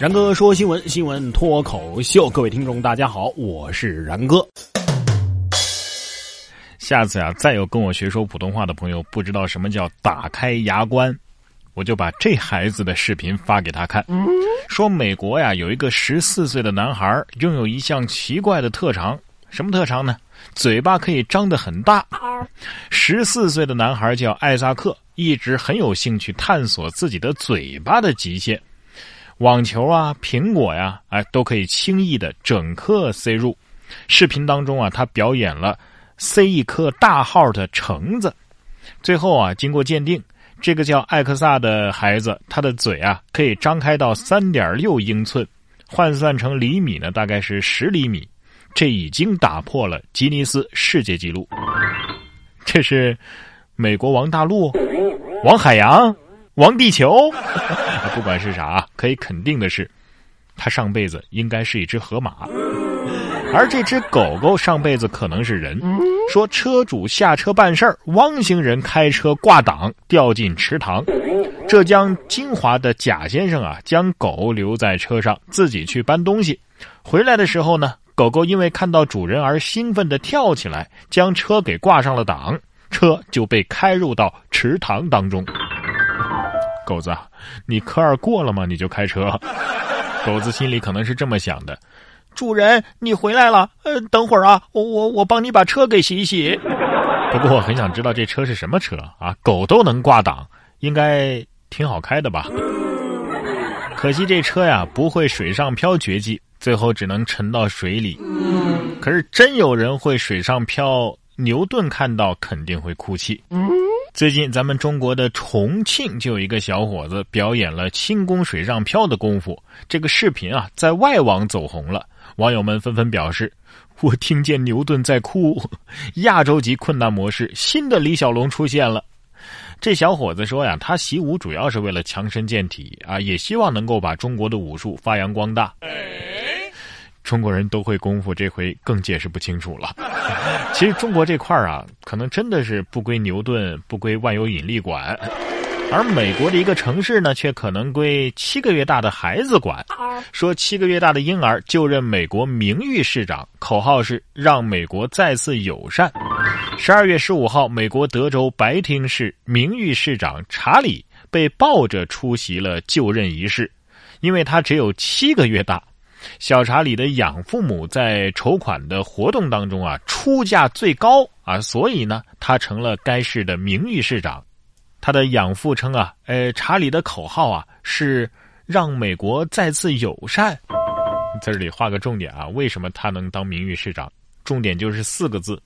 然哥说新闻，新闻脱口秀，各位听众大家好，我是然哥。下次啊，再有跟我学说普通话的朋友不知道什么叫打开牙关，我就把这孩子的视频发给他看，说美国呀有一个十四岁的男孩拥有一项奇怪的特长，什么特长呢？嘴巴可以张得很大。十四岁的男孩叫艾萨克，一直很有兴趣探索自己的嘴巴的极限。网球啊，苹果呀，哎，都可以轻易的整颗塞入。视频当中啊，他表演了塞一颗大号的橙子。最后啊，经过鉴定，这个叫艾克萨的孩子，他的嘴啊可以张开到三点六英寸，换算成厘米呢，大概是十厘米。这已经打破了吉尼斯世界纪录。这是美国王大陆、王海洋。王地球，不管是啥，可以肯定的是，他上辈子应该是一只河马，而这只狗狗上辈子可能是人。说车主下车办事儿，汪星人开车挂档掉进池塘。浙江金华的贾先生啊，将狗留在车上，自己去搬东西。回来的时候呢，狗狗因为看到主人而兴奋的跳起来，将车给挂上了档，车就被开入到池塘当中。狗子，你科二过了吗？你就开车。狗子心里可能是这么想的：主人，你回来了。呃，等会儿啊，我我我帮你把车给洗洗。不过我很想知道这车是什么车啊？狗都能挂档，应该挺好开的吧？可惜这车呀不会水上漂绝技，最后只能沉到水里。可是真有人会水上漂，牛顿看到肯定会哭泣。最近，咱们中国的重庆就有一个小伙子表演了轻功水上漂的功夫。这个视频啊，在外网走红了，网友们纷纷表示：“ 我听见牛顿在哭。”亚洲级困难模式，新的李小龙出现了。这小伙子说呀，他习武主要是为了强身健体啊，也希望能够把中国的武术发扬光大。中国人都会功夫，这回更解释不清楚了。其实中国这块儿啊，可能真的是不归牛顿，不归万有引力管，而美国的一个城市呢，却可能归七个月大的孩子管。说七个月大的婴儿就任美国名誉市长，口号是让美国再次友善。十二月十五号，美国德州白厅市名誉市长查理被抱着出席了就任仪式，因为他只有七个月大。小查理的养父母在筹款的活动当中啊，出价最高啊，所以呢，他成了该市的名誉市长。他的养父称啊，呃，查理的口号啊是让美国再次友善。在 这里画个重点啊，为什么他能当名誉市长？重点就是四个字：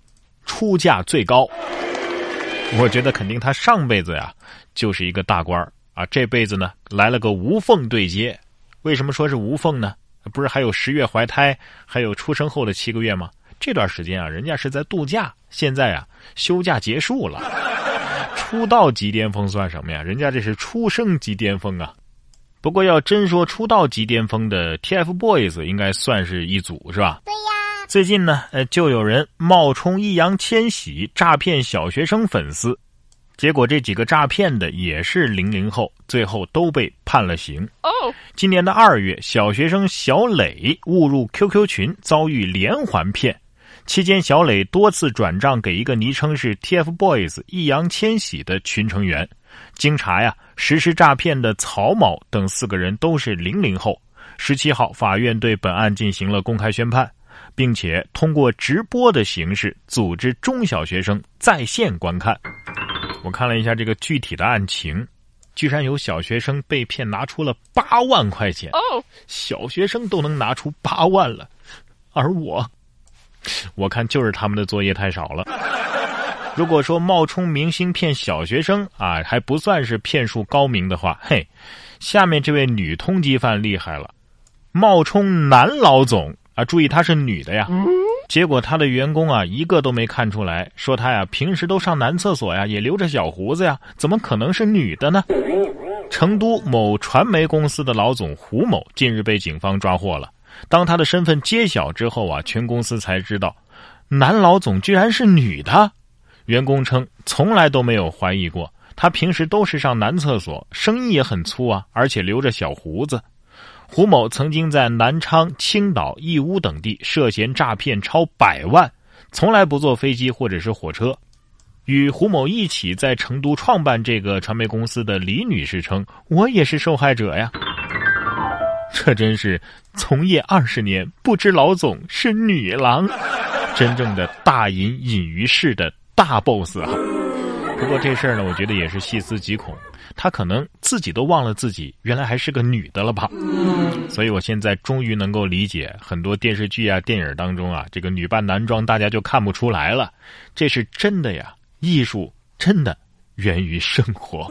出价最高。我觉得肯定他上辈子呀就是一个大官啊，这辈子呢来了个无缝对接。为什么说是无缝呢？不是还有十月怀胎，还有出生后的七个月吗？这段时间啊，人家是在度假。现在啊，休假结束了，出道级巅峰算什么呀？人家这是出生级巅峰啊。不过要真说出道级巅峰的 TFBOYS，应该算是一组是吧？对呀。最近呢，呃，就有人冒充易烊千玺诈骗小学生粉丝。结果这几个诈骗的也是零零后，最后都被判了刑。哦，今年的二月，小学生小磊误入 QQ 群，遭遇连环骗。期间，小磊多次转账给一个昵称是 TFBOYS 易烊千玺的群成员。经查呀，实施诈骗的曹某等四个人都是零零后。十七号，法院对本案进行了公开宣判，并且通过直播的形式组织中小学生在线观看。我看了一下这个具体的案情，居然有小学生被骗拿出了八万块钱。哦，小学生都能拿出八万了，而我，我看就是他们的作业太少了。如果说冒充明星骗小学生啊，还不算是骗术高明的话，嘿，下面这位女通缉犯厉害了，冒充男老总啊，注意她是女的呀。结果他的员工啊，一个都没看出来，说他呀平时都上男厕所呀，也留着小胡子呀，怎么可能是女的呢？成都某传媒公司的老总胡某近日被警方抓获了。当他的身份揭晓之后啊，全公司才知道，男老总居然是女的。员工称从来都没有怀疑过，他平时都是上男厕所，声音也很粗啊，而且留着小胡子。胡某曾经在南昌、青岛、义乌等地涉嫌诈骗超百万，从来不坐飞机或者是火车。与胡某一起在成都创办这个传媒公司的李女士称：“我也是受害者呀。”这真是从业二十年不知老总是女郎，真正的大隐隐于市的大 boss 啊！不过这事儿呢，我觉得也是细思极恐，他可能自己都忘了自己原来还是个女的了吧？所以我现在终于能够理解很多电视剧啊、电影当中啊，这个女扮男装大家就看不出来了，这是真的呀。艺术真的源于生活。